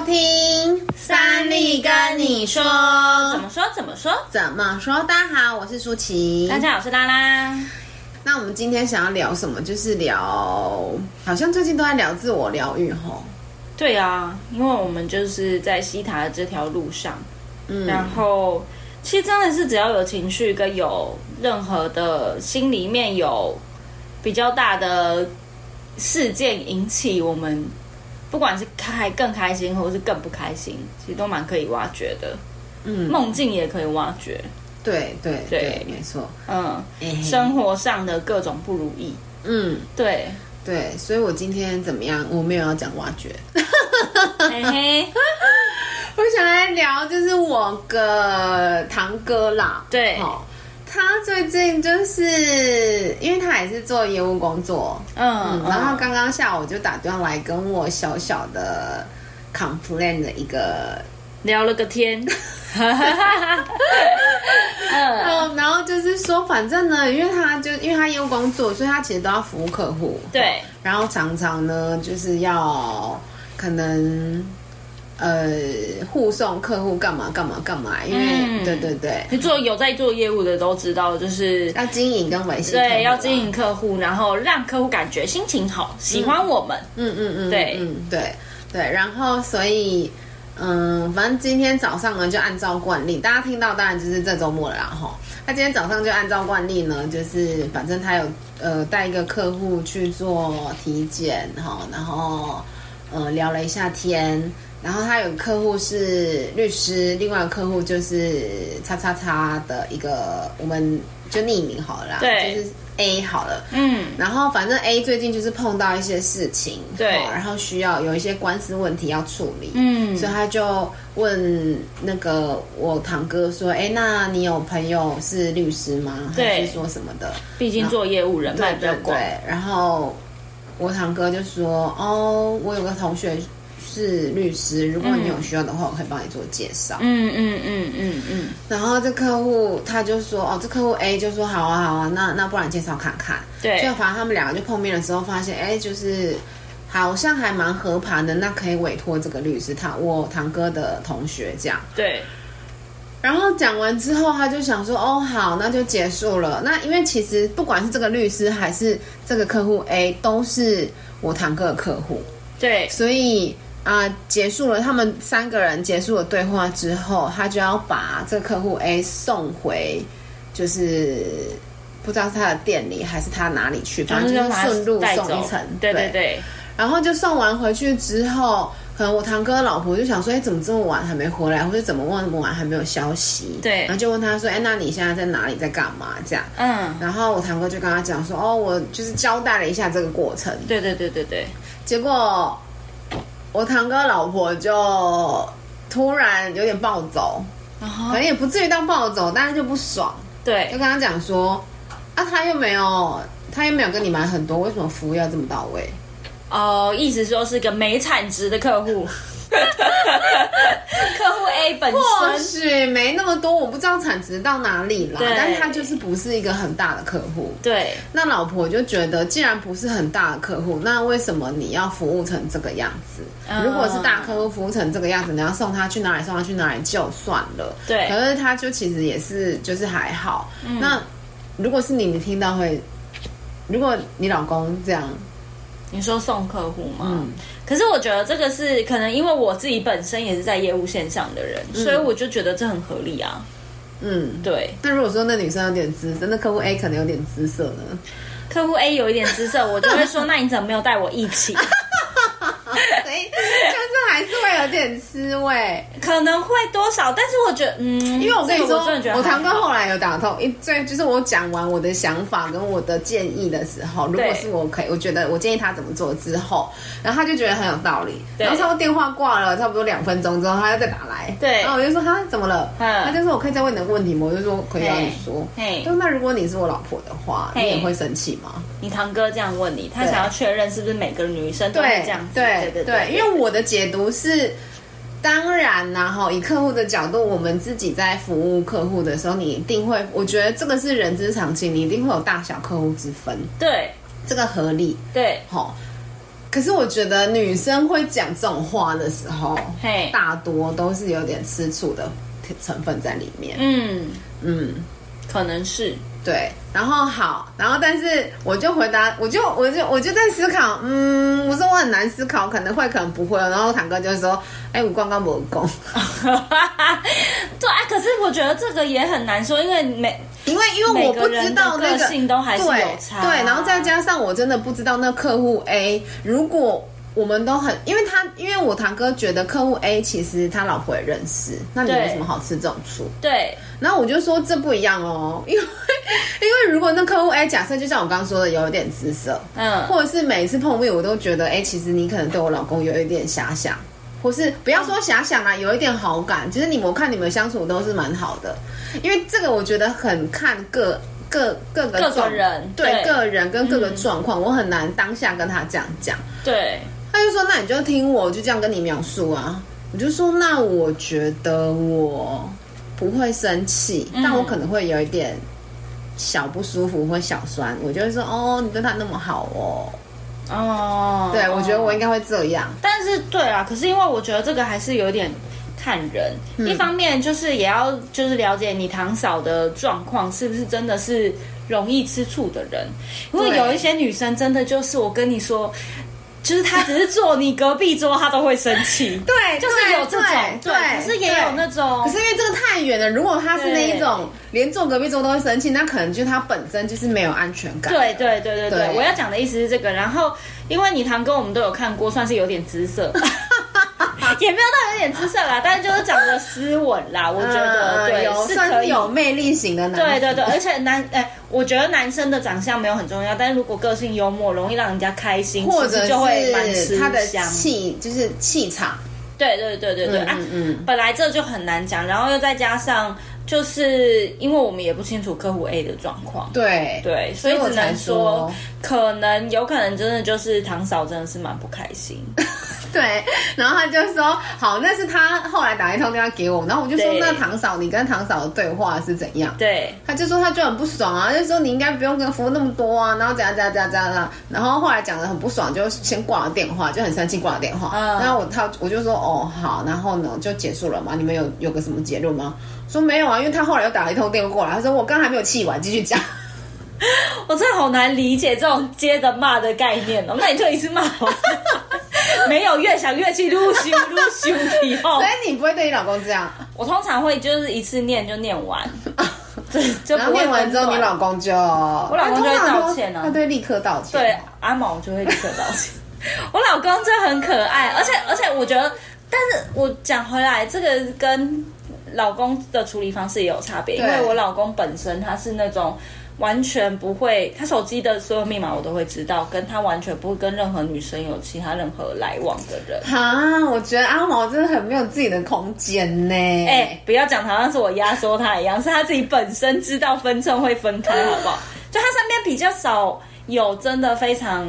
听三立跟你说，怎么说怎么说怎么说？大家好，我是舒淇，大家好，我是拉拉。那我们今天想要聊什么？就是聊，好像最近都在聊自我疗愈吼。对啊，因为我们就是在西塔的这条路上，嗯，然后其实真的是只要有情绪跟有任何的心里面有比较大的事件引起我们。不管是开更开心，或者是更不开心，其实都蛮可以挖掘的。嗯，梦境也可以挖掘。对对对，对，没错。嗯，生活上的各种不如意。嗯，对对，所以我今天怎么样？我没有要讲挖掘。嘿嘿，我想来聊，就是我个堂哥啦。对。他最近就是，因为他也是做业务工作，嗯，嗯，然后刚刚下午就打电话来跟我小小的 complain 的一个聊了个天，嗯，然后就是说，反正呢，因为他就因为他业务工作，所以他其实都要服务客户，对，然后常常呢就是要可能。呃，护送客户干嘛干嘛干嘛？因为、嗯、对对对，你做有在做业务的都知道，就是要经营跟维系，对，要经营客户，然后让客户感觉心情好，喜欢我们。嗯嗯嗯，对嗯对对，然后所以嗯，反正今天早上呢，就按照惯例，大家听到当然就是这周末了，然后他今天早上就按照惯例呢，就是反正他有呃带一个客户去做体检哈，然后呃聊了一下天。然后他有客户是律师，另外一个客户就是叉叉叉的一个，我们就匿名好了啦，对，就是 A 好了，嗯，然后反正 A 最近就是碰到一些事情，对，然后需要有一些官司问题要处理，嗯，所以他就问那个我堂哥说，哎，那你有朋友是律师吗？对，还是说什么的？毕竟做业务人脉比较广，对，对，然后我堂哥就说，哦，我有个同学。是律师，如果你有需要的话，嗯、我可以帮你做介绍。嗯嗯嗯嗯嗯。然后这客户他就说，哦，这客户 A 就说好啊好啊，那那不然介绍看看。对。就反正他们两个就碰面的时候，发现哎，就是好像还蛮合盘的，那可以委托这个律师，他我堂哥的同学这样。对。然后讲完之后，他就想说，哦好，那就结束了。那因为其实不管是这个律师还是这个客户 A，都是我堂哥的客户。对。所以。啊、呃，结束了，他们三个人结束了对话之后，他就要把这个客户 A 送回，就是不知道是他的店里还是他哪里去，反正就是顺路送一程。对对对。然后就送完回去之后，可能我堂哥老婆就想说：“哎，怎么这么晚还没回来？或者怎么问那么晚还没有消息？”对。然后就问他说：“哎，那你现在在哪里，在干嘛？”这样。嗯。然后我堂哥就跟他讲说：“哦，我就是交代了一下这个过程。”对对对对对。结果。我堂哥老婆就突然有点暴走，uh -huh. 可能也不至于到暴走，但是就不爽。对，就跟他讲说，啊，他又没有，他又没有跟你买很多，为什么服务要这么到位？哦、uh,，意思说是个没产值的客户。客户 A 本身或许没那么多，我不知道产值到哪里啦。但是他就是不是一个很大的客户。对，那老婆就觉得，既然不是很大的客户，那为什么你要服务成这个样子？嗯、如果是大客户服务成这个样子，你要送他去哪里，送他去哪里就算了。对，可是他就其实也是，就是还好。嗯、那如果是你，你听到会，如果你老公这样。你说送客户吗？嗯，可是我觉得这个是可能因为我自己本身也是在业务线上的人，嗯，所以我就觉得这很合理啊。嗯，对。那如果说那女生有点姿色，那客户 A 可能有点姿色呢？客户 A 有一点姿色，我就会说，那你怎么没有带我一起？有点滋味，可能会多少，但是我觉得，嗯，因为我跟你说，这个、我堂哥后来有打通，一最就是我讲完我的想法跟我的建议的时候，如果是我可以，我觉得我建议他怎么做之后，然后他就觉得很有道理，然后差不多电话挂了差不多两分钟之后，他又再打来，对，然后我就说他怎么了？他就说我可以再问你的问题吗？我就说可以让你说，嘿，那如果你是我老婆的话，你也会生气吗？你堂哥这样问你，他想要确认是不是每个女生都会这样对，对，对，因为我的解读是，当然啦，哈，以客户的角度，我们自己在服务客户的时候，你一定会，我觉得这个是人之常情，你一定会有大小客户之分，对，这个合理，对，好。可是我觉得女生会讲这种话的时候，嘿，大多都是有点吃醋的成分在里面。嗯。嗯，可能是。对，然后好，然后但是我就回答，我就我就我就在思考，嗯，我说我很难思考，可能会，可能不会。然后堂哥就说，哎，我刚刚没讲。对啊，可是我觉得这个也很难说，因为每因为因为我不知道那个，个性都还是有差，啊对，对，然后再加上我真的不知道那客户 A 如果。我们都很，因为他，因为我堂哥觉得客户 A 其实他老婆也认识，那你为什么好吃这种醋？对，然后我就说这不一样哦，因为因为如果那客户 A 假设就像我刚刚说的有一点姿色，嗯，或者是每一次碰面我都觉得，哎，其实你可能对我老公有一点遐想，或是不要说遐想啊，有一点好感，其实你我看你们相处都是蛮好的，因为这个我觉得很看个各各个各个人对，对。个人跟各个状况，嗯，我很难当下跟他这样讲，对。他就说：“那你就听我，就这样跟你描述啊。”我就说：“那我觉得我不会生气，嗯、但我可能会有一点小不舒服或小酸。我就会说：‘哦，你对他那么好哦。’哦，对，我觉得我应该会这样。但是，对啊，可是因为我觉得这个还是有点看人。嗯、一方面就是也要就是了解你堂嫂的状况是不是真的是容易吃醋的人，因为有一些女生真的就是我跟你说。”就是他只是坐你隔壁桌，他都会生气。对，就是有这种对，可是也有那种。可是因为这个太远了，如果他是那一种连坐隔壁桌都会生气，那可能就是他本身就是没有安全感。对对对对对，对，我要讲的意思是这个。然后，因为你堂哥我们都有看过，算是有点姿色。也没有到有点姿色啦，但是就是长得斯文啦，我觉得、嗯、对，有是有魅力型的男。对对对，而且男哎、欸，我觉得男生的长相没有很重要，但是如果个性幽默，容易让人家开心，或者就会蛮吃他的气，就是气场。对对对对对，嗯，嗯，本来这就很难讲，然后又再加上，就是因为我们也不清楚客户 A 的状况，对对，所以只能说，说，可能有可能真的就是唐嫂真的是蛮不开心。对，然后他就说好，那是他后来打一通电话给我，然后我就说那唐嫂，你跟唐嫂的对话是怎样？对，他就说他就很不爽啊，就说你应该不用跟服务那么多啊，然后怎样怎样怎样怎样，然后后来讲的很不爽，就先挂了电话，就很生气挂了电话。嗯，然后我他我就说哦好，然后呢就结束了嘛，你们有有个什么结论吗？说没有啊，因为他后来又打了一通电话过来，他说我刚还没有气完，继续讲。我真的好难理解这种接着骂的概念哦，那你就一次骂 没有，越想越气，噜咻噜咻以后，所以你不会对你老公这样？我通常会就是一次念就念完，对，就不会念完之后你老公就，我老公就会道歉呢、啊，他对立刻道歉，对阿毛就会立刻道歉。我老公真的很可爱，而且而且我觉得，但是我讲回来，这个跟老公的处理方式也有差别，因为我老公本身他是那种。完全不会，他手机的所有密码我都会知道，跟他完全不会跟任何女生有其他任何来往的人。哈，我觉得阿毛真的很没有自己的空间呢。哎、欸，不要讲好像是我压缩他一样，是他自己本身知道分寸会分开，好不好？就他身边比较少有真的非常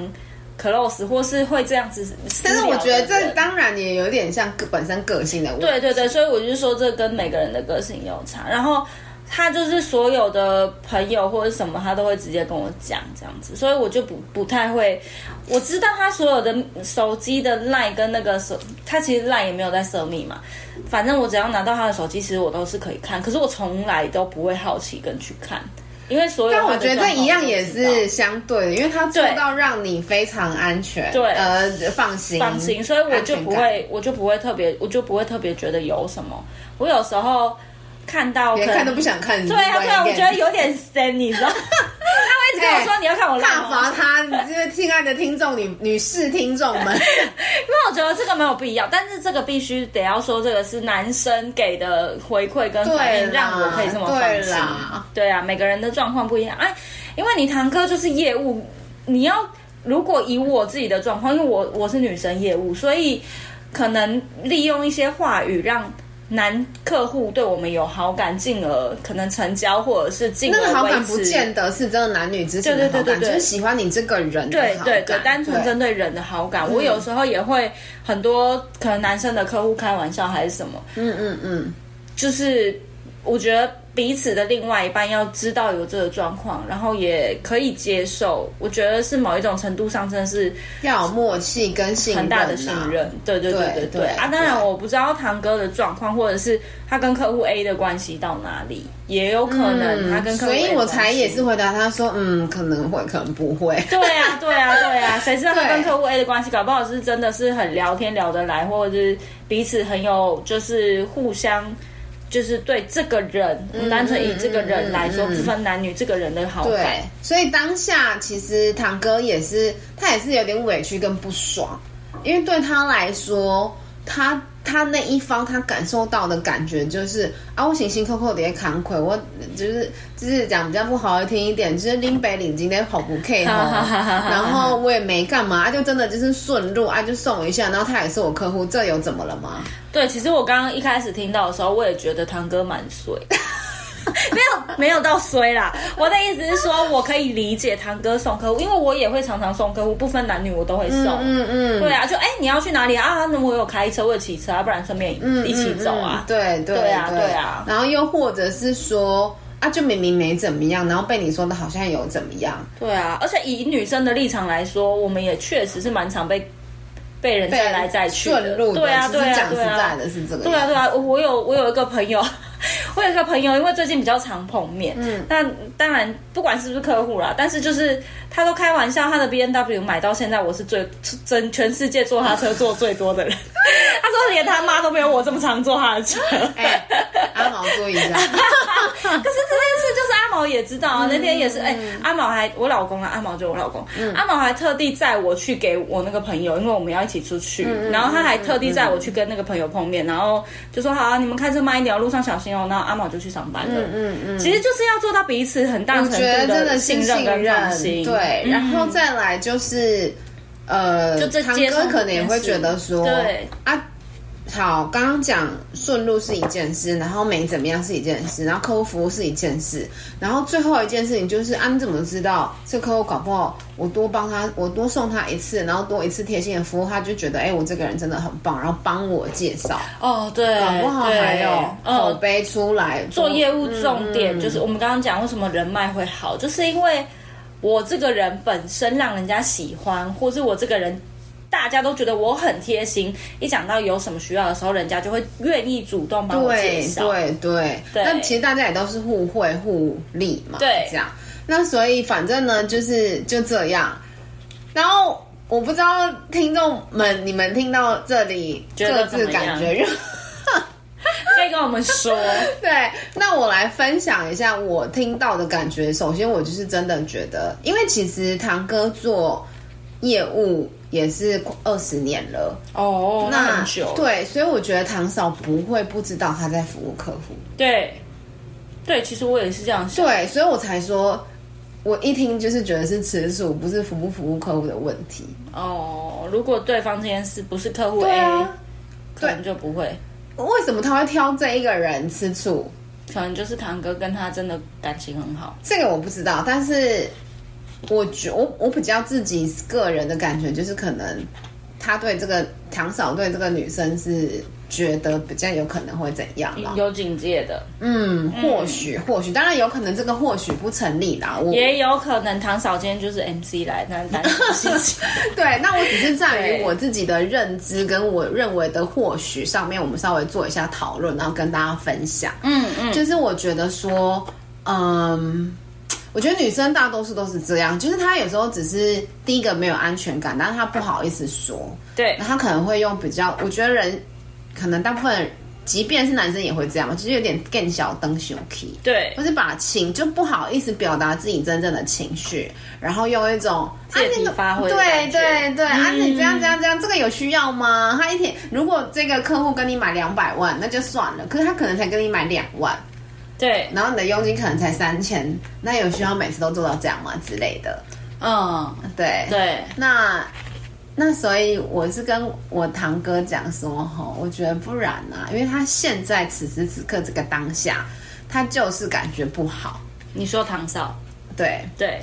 close 或是会这样子。但是我觉得这当然也有点像个本身个性的问题。对对对，所以我就说这跟每个人的个性有差，然后。他就是所有的朋友或者什么，他都会直接跟我讲这样子，所以我就不不太会。我知道他所有的手机的 line 跟那个手，他其实 line 也没有在设密码。反正我只要拿到他的手机，其实我都是可以看。可是我从来都不会好奇跟去看，因为所有。但我觉得这一样也是相对的，因为他做到让你非常安全，对，呃，放心放心，所以我就不会，我就不会特别，我就不会特别觉得有什么。我有时候。看到连看都不想看，对啊，对啊，我觉得有点深，你知道？他会一直跟我说你要看我大罚他，你这个亲爱的听众女女士听众们，因为我觉得这个没有必要，但是这个必须得要说，这个是男生给的回馈跟反应，让我可以这么放心。对啊，每个人的状况不一样，哎，因为你堂哥就是业务，你要如果以我自己的状况，因为我我是女生业务，所以可能利用一些话语让。男客户对我们有好感，进而可能成交，或者是那个好感不见得是真的男女之间的好感，对对对对对，就是喜欢你这个人的好感。对对对，单纯针对人的好感，我有时候也会很多可能男生的客户开玩笑还是什么，嗯嗯嗯，就是我觉得彼此的另外一半要知道有这个状况，然后也可以接受。我觉得是某一种程度上真的是要有默契跟信任，啊，很大的信任。对对对对对，对啊！当然我不知道堂哥的状况，或者是他跟客户 A 的关系到哪里，也有可能他跟客户、嗯、所以我才也是回答他说，嗯，可能会，可能不会。对啊，对啊，对啊，谁知道他跟客户 A 的关系，搞不好是真的是很聊天聊得来，或者是彼此很有就是互相。就是对这个人，嗯、单纯以这个人来说，不、嗯、分男女，这个人的好感。对，所以当下其实堂哥也是，他也是有点委屈跟不爽，因为对他来说，他。他那一方，他感受到的感觉就是啊，我辛辛苦苦的扛亏，我就是就是讲比较不好听一点，就是拎北领今天好不 K 哈，然后我也没干嘛，就真的就是顺路啊，就送一下，然后他也是我客户，这有怎么了吗？对，其实我刚刚一开始听到的时候，我也觉得堂哥蛮衰。没有没有到衰啦，我的意思是说，我可以理解堂哥送客户，因为我也会常常送客户，不分男女我都会送。嗯嗯，对啊，就哎、欸、你要去哪里啊？那我有开车，我有骑车啊，不然顺便一起走啊。对、嗯嗯嗯、对，对啊对啊。然后又或者是说啊，就明明没怎么样，然后被你说的好像有怎么样。对啊，而且以女生的立场来说，我们也确实是蛮常被被人再来再去的。对啊对啊，讲实在的是这个。对啊对啊，我有我有一个朋友。我有一个朋友，因为最近比较常碰面，嗯，但当然不管是不是客户啦，但是就是他都开玩笑，他的 B N W 买到现在，我是最真全世界坐他车坐最多的人。他说连他妈都没有我这么常坐他的车。哎、欸，阿毛坐一下。可是这件事就是阿毛也知道啊，嗯、那天也是哎、欸，阿毛还我老公啊，阿毛就我老公，嗯、阿毛还特地载我去给我那个朋友，因为我们要一起出去，嗯、然后他还特地载我去跟那个朋友碰面，然后就说好啊，你们开车慢一点，路上小心哦。然后阿毛就去上班了。嗯嗯嗯，其实就是要做到彼此很大程度的信任跟放心。对，然后再来就是，呃，堂哥可能也会觉得说，对啊。好，刚刚讲顺路是一件事，然后没怎么样是一件事，然后客户服务是一件事，然后最后一件事情就是啊，你怎么知道这客户搞不好我多帮他，我多送他一次，然后多一次贴心的服务，他就觉得哎、欸，我这个人真的很棒，然后帮我介绍哦，对，搞不好还有口碑出来。嗯、做业务重点、嗯、就是我们刚刚讲为什么人脉会好，就是因为我这个人本身让人家喜欢，或是我这个人。大家都觉得我很贴心，一讲到有什么需要的时候，人家就会愿意主动帮我介绍。对对对，那其实大家也都是互惠互利嘛。对，这样。那所以反正呢，就是就这样。然后我不知道听众们，你们听到这里各自感觉，可以跟我们说。对，那我来分享一下我听到的感觉。首先，我就是真的觉得，因为其实堂哥做业务。也是二十年了哦，那很久。对，所以我觉得堂嫂不会不知道他在服务客户。对，对，其实我也是这样想。对，所以我才说，我一听就是觉得是吃素，不是服不服务客户的问题。哦，如果对方这件事不是客户 A，啊，可能就不会。为什么他会挑这一个人吃醋？可能就是堂哥跟他真的感情很好。这个我不知道，但是。我觉我我比较自己个人的感觉就是，可能他对这个堂嫂对这个女生是觉得比较有可能会怎样嘛？有警戒的，嗯，或许或许，当然有可能这个或许不成立啦。我也有可能唐嫂今天就是 MC 来，但但是对，那我只是在于我自己的认知跟我认为的或许上面，我们稍微做一下讨论，然后跟大家分享。嗯嗯，就是我觉得说，嗯。我觉得女生大多数都是这样，就是她有时候只是第一个没有安全感，但是她不好意思说。对，她可能会用比较，我觉得人可能大部分，即便是男生也会这样嘛，就是有点更小灯熊 key。对，或是把情就不好意思表达自己真正的情绪，然后用一种借题发挥。对对对，啊，你这样这样这样，这个有需要吗？他一天如果这个客户跟你买两百万，那就算了，可是他可能才跟你买两万。对，然后你的佣金可能才三千，那有需要每次都做到这样吗之类的？嗯，对对。那那所以我是跟我堂哥讲说，哈，我觉得不然啊，因为他现在此时此刻这个当下，他就是感觉不好。你说唐嫂？对对。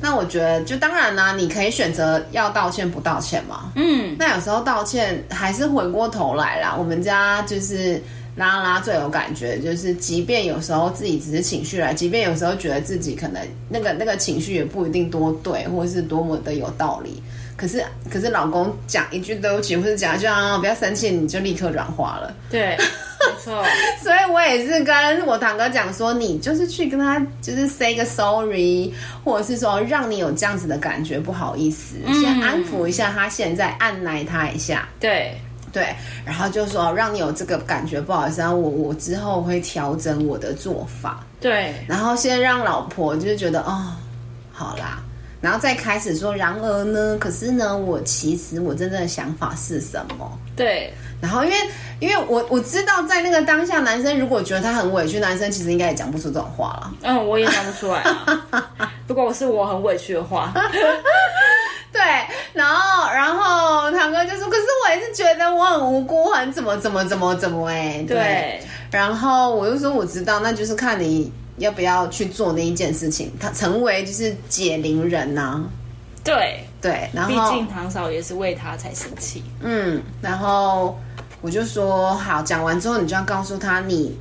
那我觉得就当然啦，你可以选择要道歉不道歉嘛。嗯。那有时候道歉还是回过头来啦，我们家就是。拉拉最有感觉，就是即便有时候自己只是情绪来，即便有时候觉得自己可能那个那个情绪也不一定多对，或是多么的有道理，可是可是老公讲一句对不起，或者讲一句啊不要生气，你就立刻软化了。对，没错。所以我也是跟我堂哥讲说，你就是去跟他就是 say 个 sorry，或者是说让你有这样子的感觉，不好意思，嗯、先安抚一下他，现在按耐他一下。对。对，然后就说让你有这个感觉，不好意思，然后我我之后会调整我的做法。对，然后先让老婆就是觉得哦，好啦，然后再开始说，然而呢，可是呢，我其实我真正的想法是什么？对，然后因为因为我我知道在那个当下，男生如果觉得他很委屈，男生其实应该也讲不出这种话了。嗯，我也讲不出来啊。如果我是我很委屈的话。对，然后，然后堂哥就说：“可是我也是觉得我很无辜，很怎么怎么怎么怎么哎。”对，然后我就说：“我知道，那就是看你要不要去做那一件事情，他成为就是解铃人呐、啊。”对对，然后毕竟唐嫂也是为他才生气。嗯，然后我就说：“好，讲完之后你就要告诉他你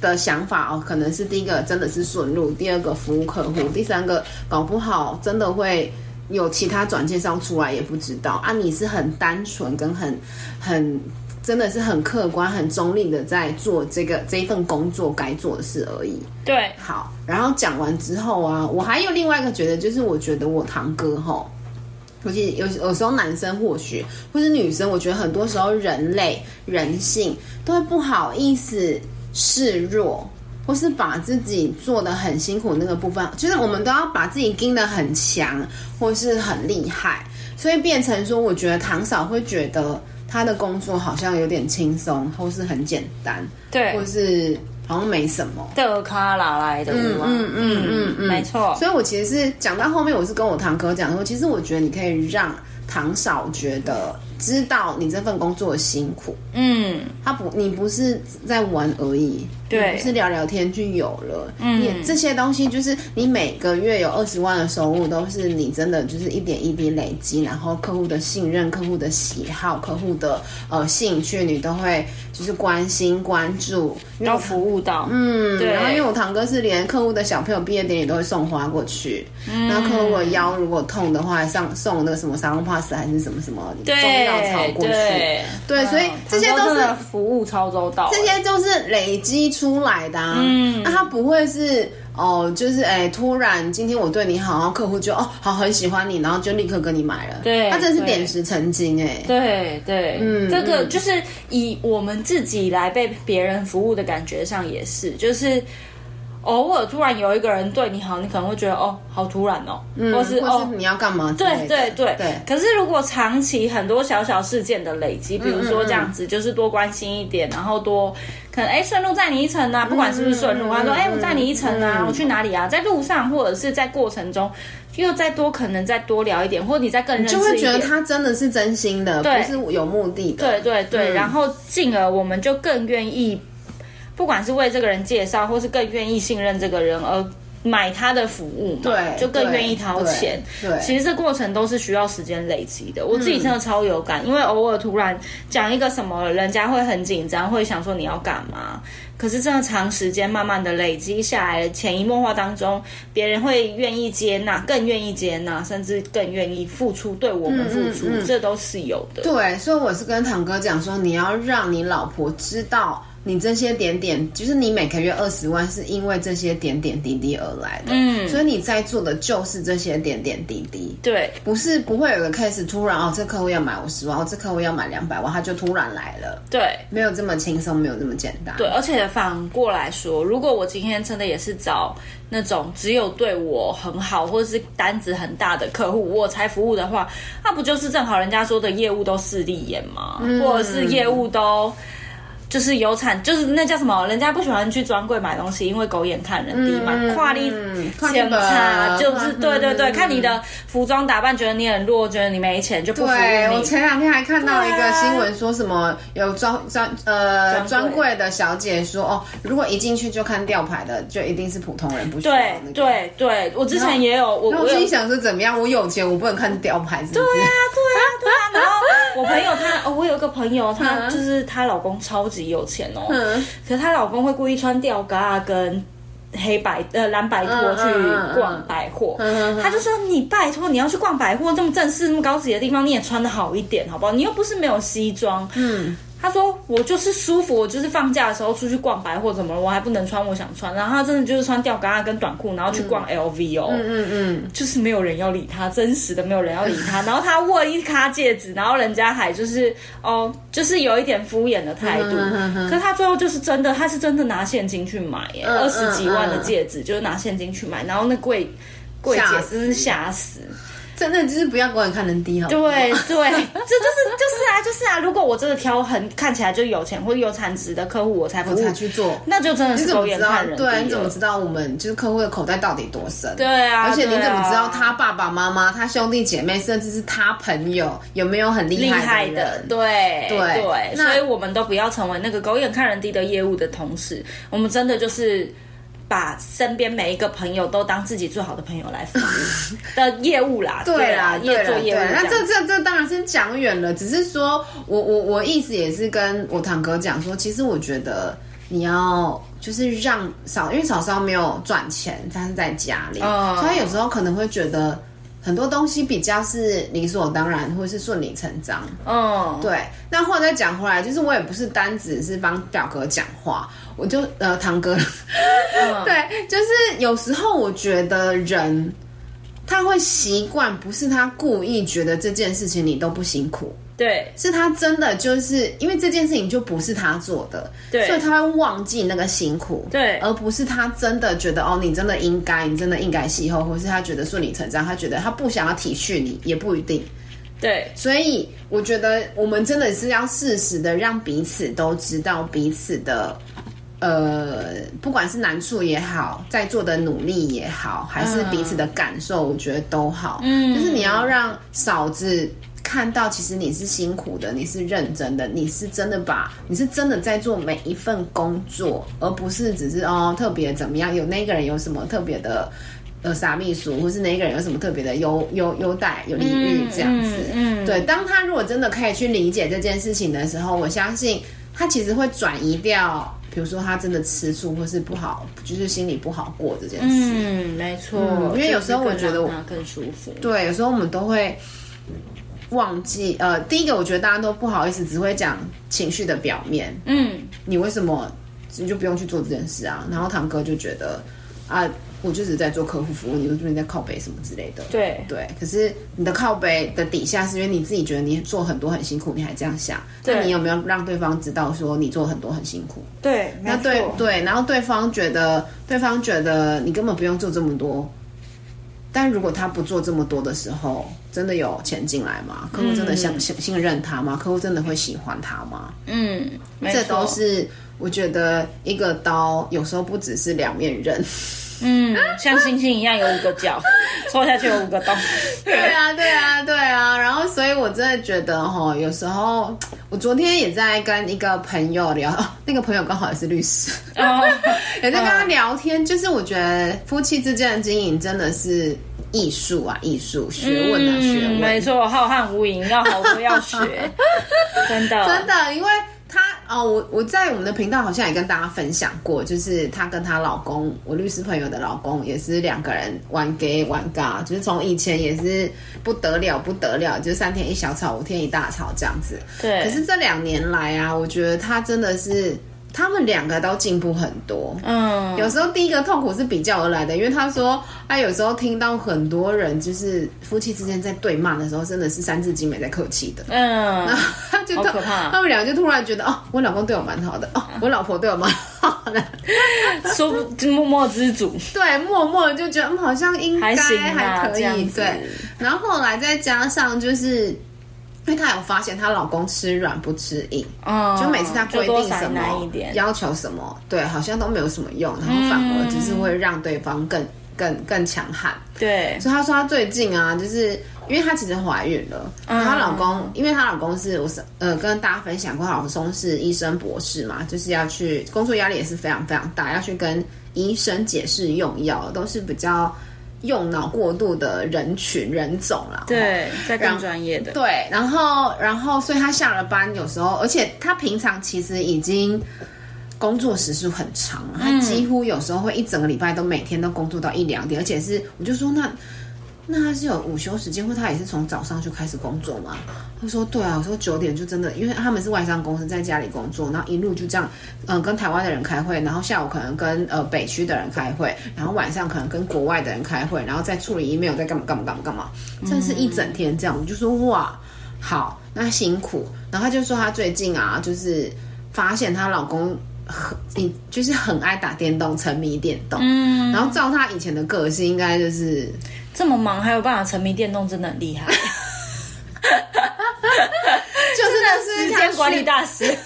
的想法哦，可能是第一个真的是顺路，第二个服务客户，第三个搞不好真的会。”有其他转介绍出来也不知道啊！你是很单纯跟很很真的是很客观、很中立的在做这个这一份工作该做的事而已。对，好。然后讲完之后啊，我还有另外一个觉得，就是我觉得我堂哥吼，尤其有有时候男生或许或是女生，我觉得很多时候人类人性都会不好意思示弱。或是把自己做的很辛苦那个部分，就是我们都要把自己盯得很强，或是很厉害，所以变成说，我觉得堂嫂会觉得她的工作好像有点轻松，或是很简单，对，或是好像没什么，得卡拉来的，嗯嗯嗯嗯嗯，没错。所以我其实是讲到后面，我是跟我堂哥讲说，其实我觉得你可以让堂嫂觉得。知道你这份工作的辛苦，嗯，他不，你不是在玩而已，对，不是聊聊天就有了，嗯，你这些东西就是你每个月有二十万的收入，都是你真的就是一点一滴累积，然后客户的信任、客户的喜好、客户的呃兴趣，你都会就是关心关注，要服务到，嗯，对。然后因为我堂哥是连客户的小朋友毕业典礼都会送花过去，嗯，然后客户的腰如果痛的话，上送那个什么沙龙 pass 还是什么什么，对。对，对，所以这些都是服务超周到，这些都是累积出来的。啊。嗯，那他不会是哦，就是哎，突然今天我对你好，然后客户就哦好很喜欢你，然后就立刻跟你买了。对，他真是点石成金哎。对对，嗯，这个就是以我们自己来被别人服务的感觉上也是，就是。偶尔突然有一个人对你好，你可能会觉得哦，好突然哦，嗯、或是哦，是你要干嘛？对对对对。可是如果长期很多小小事件的累积，比如说这样子，就是多关心一点，然后多可能哎顺路载你一程啊，不管是不是顺路，他说哎我载你一程啊，我去哪里啊？在路上或者是在过程中，又再多可能再多聊一点，或者你再更认识，就会觉得他真的是真心的，不是有目的的。对对对，然后进而我们就更愿意。不管是为这个人介绍，或是更愿意信任这个人而买他的服务嘛，对，就更愿意掏钱。对，对，其实这过程都是需要时间累积的。我自己真的超有感，嗯、因为偶尔突然讲一个什么，人家会很紧张，会想说你要干嘛。可是真的长时间慢慢的累积下来，潜移默化当中，别人会愿意接纳，更愿意接纳，甚至更愿意付出，对我们付出，嗯嗯嗯，这都是有的。对，所以我是跟堂哥讲说，你要让你老婆知道。你这些点点，就是你每个月二十万，是因为这些点点滴滴而来的。嗯，所以你在做的就是这些点点滴滴。对，不是不会有个 case 突然哦，这客户要买五十万，哦，这客户要买两百万，他就突然来了。对，没有这么轻松，没有这么简单。对，而且反过来说，如果我今天真的也是找那种只有对我很好，或者是单子很大的客户，我才服务的话，那不就是正好人家说的业务都势利眼吗？嗯，或者是业务都。就是有产，就是那叫什么？人家不喜欢去专柜买东西，因为狗眼看人低嘛。跨力检查就是对对对，看你的服装打扮，觉得你很弱，觉得你没钱就不服我前两天还看到一个新闻，说什么有专专呃专柜的小姐说哦，如果一进去就看吊牌的，就一定是普通人，不。对对对，我之前也有，我我心想是怎么样？我有钱，我不能看吊牌。对呀对呀对呀，然后。我朋友她哦，我有一个朋友，她 就是她老公超级有钱哦，嗯、可是她老公会故意穿吊嘎啊跟黑白呃蓝白拖去逛百货，他、嗯嗯。嗯、就说你拜托你要去逛百货这么正式那么高级的地方，你也穿的好一点好不好？你又不是没有西装，嗯。他说：“我就是舒服，我就是放假的时候出去逛百货，怎么了？我还不能穿我想穿。然后他真的就是穿吊嘎跟短裤，然后去逛 LV 哦，嗯嗯嗯，就是没有人要理他，真实的没有人要理他。然后他握一卡戒指，然后人家还就是哦，就是有一点敷衍的态度。可是他最后就是真的，他是真的拿现金去买耶，二十几万的戒指，就是拿现金去买。然后那柜柜姐真是吓死。”真的就是不要狗眼看人低，好。对对，这就是就是啊，就是啊。如果我真的挑很看起来就有钱或者有产值的客户，我才不才去做，那就真的是狗眼看人低。对，你怎么知道我们就是客户的口袋到底多深？对啊，而且你怎么知道他爸爸妈妈、他兄弟姐妹，甚至是他朋友有没有很厉害的？对对对，所以我们都不要成为那个狗眼看人低的业务的同事。我们真的就是。把身边每一个朋友都当自己最好的朋友来服务的业务啦，对啦，对啦，业做业务。那这这这当然是讲远了，只是说我我我意思也是跟我堂哥讲说，其实我觉得你要就是让嫂，因为嫂嫂没有赚钱，她是在家里，嗯，所以有时候可能会觉得很多东西比较是理所当然，或是顺理成章。嗯，对。那话再讲回来，就是我也不是单只是帮表哥讲话。我就呃，堂哥，嗯、对，就是有时候我觉得人他会习惯，不是他故意觉得这件事情你都不辛苦，对，是他真的就是因为这件事情就不是他做的，对，所以他会忘记那个辛苦，对，而不是他真的觉得哦，你真的应该，你真的应该邂逅，或是他觉得顺理成章，他觉得他不想要体恤你，也不一定，对，所以我觉得我们真的是要适时的让彼此都知道彼此的。呃，不管是难处也好，在做的努力也好，还是彼此的感受，我觉得都好。嗯，就是你要让嫂子看到，其实你是辛苦的，你是认真的，你是真的把，你是真的在做每一份工作，而不是只是哦特别怎么样，有那个人有什么特别的呃傻秘书，或是那个人有什么特别的优优优待、有利遇这样子。嗯，嗯对，当他如果真的可以去理解这件事情的时候，我相信他其实会转移掉。比如说他真的吃醋或是不好，就是心里不好过这件事。嗯，没错。嗯，因为有时候我觉得我更舒服。对，有时候我们都会忘记。呃，第一个我觉得大家都不好意思，只会讲情绪的表面。嗯，你为什么你就不用去做这件事啊？然后堂哥就觉得啊。我就只是在做客户服务，你又不是在靠背什么之类的。对对，可是你的靠背的底下，是因为你自己觉得你做很多很辛苦，你还这样想。对，那你有没有让对方知道说你做很多很辛苦？对，那对对，然后对方觉得对方觉得你根本不用做这么多。但如果他不做这么多的时候，真的有钱进来吗？客户真的相信信任他吗？客户真的会喜欢他吗？嗯，这都是我觉得一个刀有时候不只是两面刃。嗯，像星星一样有五个角，戳下去有五个洞。对啊，对啊，对啊。然后，所以我真的觉得哈，有时候我昨天也在跟一个朋友聊，那个朋友刚好也是律师，哦、也在跟他聊天。就是我觉得夫妻之间的经营真的是艺术啊，艺术学问啊，嗯、学问。没错，浩瀚无垠，要好多要学，真的，真的，因为。哦，我我在我们的频道好像也跟大家分享过，就是她跟她老公，我律师朋友的老公，也是两个人玩 gay 玩尬，就是从以前也是不得了不得了，就是三天一小吵，五天一大吵这样子。对。可是这两年来啊，我觉得他真的是。他们两个都进步很多。嗯，有时候第一个痛苦是比较而来的，因为他说他有时候听到很多人就是夫妻之间在对骂的时候，真的是三字经没在客气的。嗯，然后他就好可怕。他们两个就突然觉得哦，我老公对我蛮好的哦，我老婆对我蛮好的，说默默知足。对，默默就觉得嗯，好像应该还可以。对，然后后来再加上就是。因为她有发现她老公吃软不吃硬，嗯，就每次她规定什么，要求什么，对，好像都没有什么用，然后反而只是会让对方更更更强悍。对，所以她说她最近啊，就是因为她其实怀孕了，嗯，她老公，因为她老公是我是呃跟大家分享过，她老公是医生博士嘛，就是要去工作压力也是非常非常大，要去跟医生解释用药，都是比较。用脑过度的人群人种了。对，在更专业的。对，然后然后，所以他下了班有时候，而且他平常其实已经工作时数很长，他几乎有时候会一整个礼拜都每天都工作到一两点，而且是我就说那。那他是有午休时间，或他也是从早上就开始工作吗？他说对啊，我说九点就真的，因为他们是外商公司，在家里工作，然后一路就这样，嗯、呃，跟台湾的人开会，然后下午可能跟呃北区的人开会，然后晚上可能跟国外的人开会，然后再处理 email，再干嘛干嘛干嘛干嘛，真是一整天这样。我就说哇，好，那辛苦。然后他就说他最近啊，就是发现她老公很，就是很爱打电动，沉迷电动。嗯，然后照他以前的个性，应该就是。这么忙还有办法沉迷电动，真的很厉害。就是那是时间管理大师，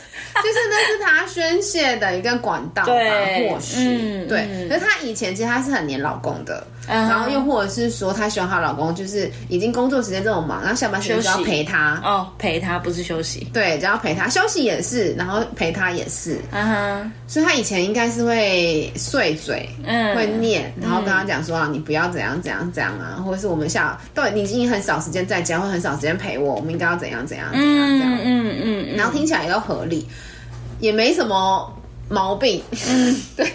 就是那是他宣泄的一个管道吧，对或许、嗯、对。可是她以前其实她是很黏老公的。然后又或者是说，她希望她老公就是已经工作时间这么忙，然后下班时间就要陪她哦，陪她不是休息，对，就要陪她休息也是，然后陪她也是，嗯哼，所以她以前应该是会碎嘴，嗯，会念，然后跟她讲说啊，你不要怎样怎样怎样啊，或者是我们下对，你已经很少时间在家，会很少时间陪我，我们应该要怎样怎样怎样这样，嗯嗯，然后听起来也都合理，也没什么毛病，嗯，对，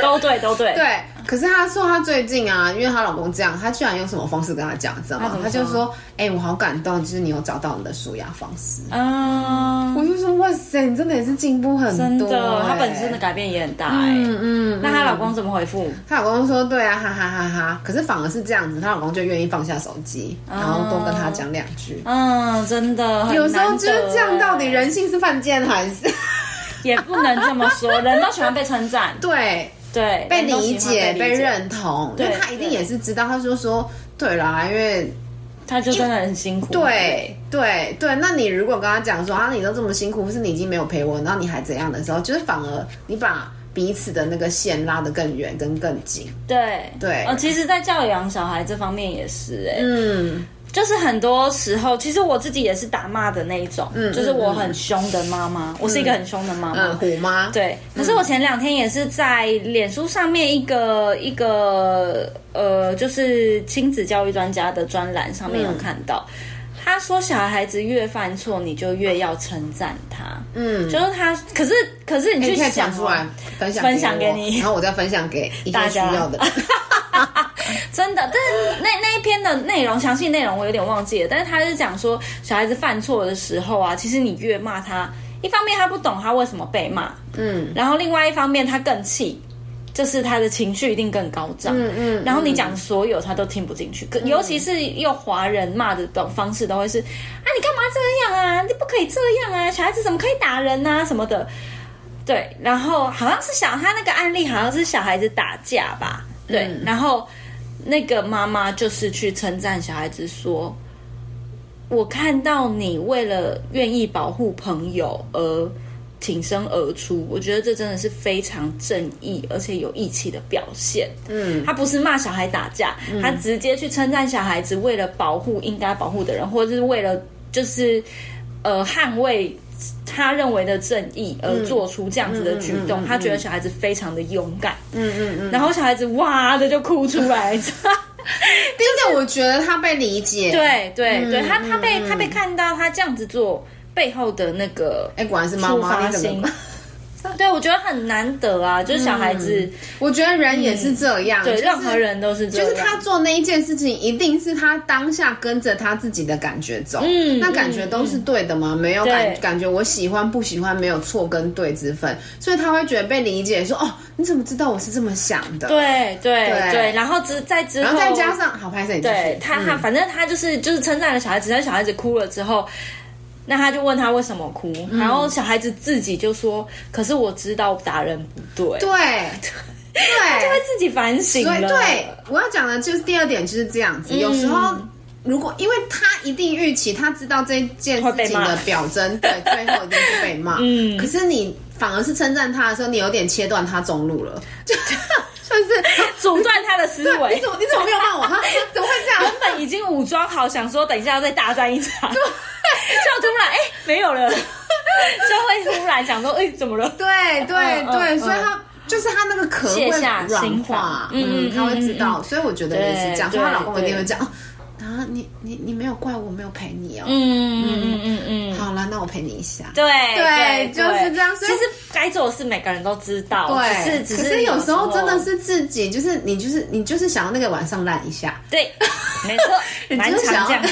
都对都对，对。可是她说她最近啊，因为她老公这样，她居然用什么方式跟她讲，知道吗？她就说：“哎、欸，我好感动，就是你有找到你的舒压方式。”啊，我就说：“哇塞，你真的也是进步很多、欸。”真的，她本身的改变也很大、欸。嗯嗯。那她老公怎么回复？她老公说：“对啊，哈哈哈哈。”可是反而是这样子，她老公就愿意放下手机，然后多跟她讲两句。嗯，真的。有时候就是这样，到底人性是犯贱还是？也不能这么说，人都喜欢被称赞。对。对，被理解、被认同，对，他一定也是知道。他就说：“对啦，因为他就真的很辛苦。”对对对，那你如果跟他讲说：“啊，你都这么辛苦，不是你已经没有陪我，然后你还怎样的时候，就是反而你把彼此的那个线拉得更远、跟更紧。”对对，哦，其实，在教养小孩这方面也是，哎，嗯。就是很多时候，其实我自己也是打骂的那一种，嗯，就是我很凶的妈妈，嗯、我是一个很凶的妈妈，嗯、虎妈。对，可是我前两天也是在脸书上面一个一个呃，就是亲子教育专家的专栏上面有看到，嗯、他说小孩子越犯错，你就越要称赞他，嗯，就是他，可是可是你去想出来分享分享给你，然后我再分享给大家需要的。人。真的，但是那那一篇的内容，详细内容我有点忘记了。但是他是讲说，小孩子犯错的时候啊，其实你越骂他，一方面他不懂他为什么被骂，嗯，然后另外一方面他更气，就是他的情绪一定更高涨，嗯嗯，然后你讲所有他都听不进去，嗯、尤其是用华人骂的种方式，都会是啊，你干嘛这样啊？你不可以这样啊！小孩子怎么可以打人啊？什么的，对。然后好像是小他那个案例，好像是小孩子打架吧。对，嗯、然后那个妈妈就是去称赞小孩子说：“我看到你为了愿意保护朋友而挺身而出，我觉得这真的是非常正义而且有义气的表现。”嗯，他不是骂小孩打架，嗯、他直接去称赞小孩子为了保护应该保护的人，或者是为了就是呃捍卫。他认为的正义而做出这样子的举动，嗯嗯嗯嗯、他觉得小孩子非常的勇敢，嗯嗯嗯，然后小孩子哇的就哭出来，并 且我觉得他被理解，对对对，他他被他被看到他这样子做背后的那个，哎，果然是妈妈心。对，我觉得很难得啊，就是小孩子，嗯、我觉得人也是这样，嗯、对，就是、任何人都是这样，就是他做那一件事情，一定是他当下跟着他自己的感觉走，嗯，那感觉都是对的吗？嗯、没有感对感觉，我喜欢不喜欢没有错跟对之分，所以他会觉得被理解说，说哦，你怎么知道我是这么想的？对对对，对，然后之在之后，然后再加上好拍摄，对他他、嗯、反正他就是就是称赞了小孩子，但小孩子哭了之后。那他就问他为什么哭，嗯、然后小孩子自己就说：“可是我知道打人不对。”对 对，就会自己反省了。对，我要讲的就是第二点，就是这样子。嗯、有时候，如果因为他一定预期，他知道这件事情的表征，对，最后一定是被骂。嗯，可是你反而是称赞他的时候，你有点切断他中路了，就 就是阻断他的思维。你怎么你怎么没有骂我？他怎么会这样？原本已经武装好，想说等一下要再大战一场。就突然哎、欸，没有了，就会突然想说哎、欸，怎么了？对对对，所以他就就是他那个壳会软化，嗯，他会知道，所以我觉得也是这样，所以她老公一定会讲。啊，你你你没有怪我没有陪你哦。嗯嗯嗯嗯，好了，那我陪你一下。对对，就是这样。其实该做的事每个人都知道，对，只是只是有时候真的是自己，就是你就是你就是想要那个晚上烂一下。对，没错，蛮常这样的。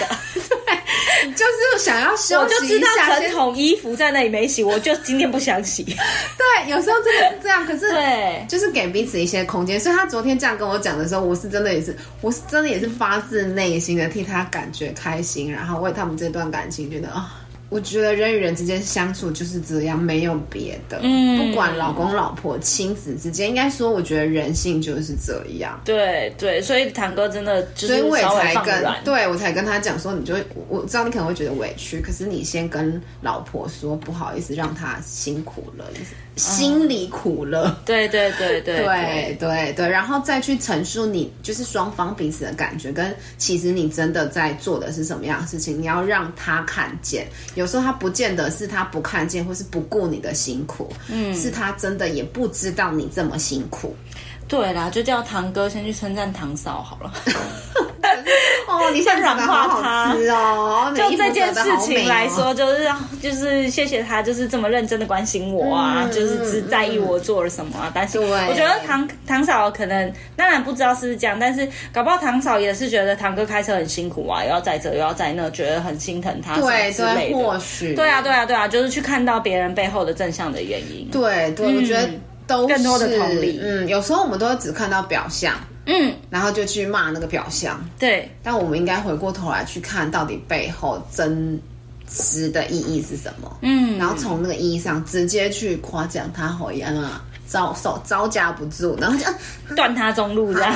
对，就是想要休息一下。我就知道整桶衣服在那里没洗，我就今天不想洗。对，有时候真的是这样。可是对，就是给彼此一些空间。所以他昨天这样跟我讲的时候，我是真的也是，我是真的也是发自内心的。替他感觉开心，然后为他们这段感情觉得啊。我觉得人与人之间相处就是这样，没有别的。嗯，不管老公老婆、亲子之间，应该说，我觉得人性就是这样。对对，所以堂哥真的就是，所以我也才跟对我才跟他讲说，你就我知道你可能会觉得委屈，可是你先跟老婆说不好意思，让她辛苦了，心里苦了。对对对对对对对，然后再去陈述你就是双方彼此的感觉，跟其实你真的在做的是什么样的事情，你要让他看见。有时候他不见得是他不看见，或是不顾你的辛苦，嗯，是他真的也不知道你这么辛苦。对啦，就叫堂哥先去称赞堂嫂好了。哦，你先软化他哦。就这件事情来说，就是就是谢谢他，就是这么认真的关心我啊，就是只在意我做了什么啊。但是我觉得唐唐嫂可能当然不知道是不是这样，但是搞不好唐嫂也是觉得堂哥开车很辛苦啊，又要在这又要在那，觉得很心疼他，对对，或许对啊对啊对啊，就是去看到别人背后的正向的原因。对对，我觉得都是更多的同理。嗯，有时候我们都会只看到表象。嗯，然后就去骂那个表象，对。但我们应该回过头来去看到底背后真实的意义是什么？嗯，然后从那个意义上直接去夸奖他好样啊。招手招架不住，然后就 断他中路这样。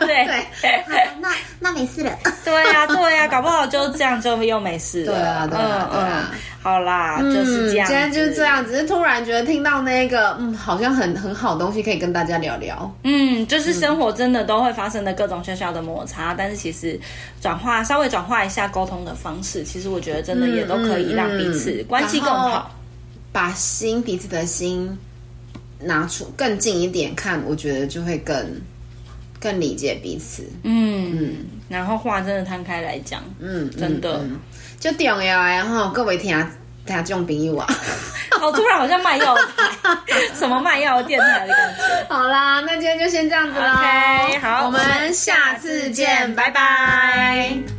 对 对，那那没事了。对呀对呀，搞不好就这样就又没事了。对啊对啊对啊，好啦，就是这样。今天就是这样，只是突然觉得听到那个嗯，好像很很好的东西可以跟大家聊聊。嗯，就是生活真的都会发生的各种小小的摩擦，但是其实转化稍微转化一下沟通的方式，其实我觉得真的也都可以让彼此关系更好，把心彼此的心。拿出更近一点看，我觉得就会更更理解彼此。嗯嗯，然后话真的摊开来讲，嗯，真的、嗯嗯、就重要然后各位听听这种朋友啊，好突然好像卖药台，什么卖药电台的感觉。好啦，那今天就先这样子啦。OK，好，我们下次见，拜拜。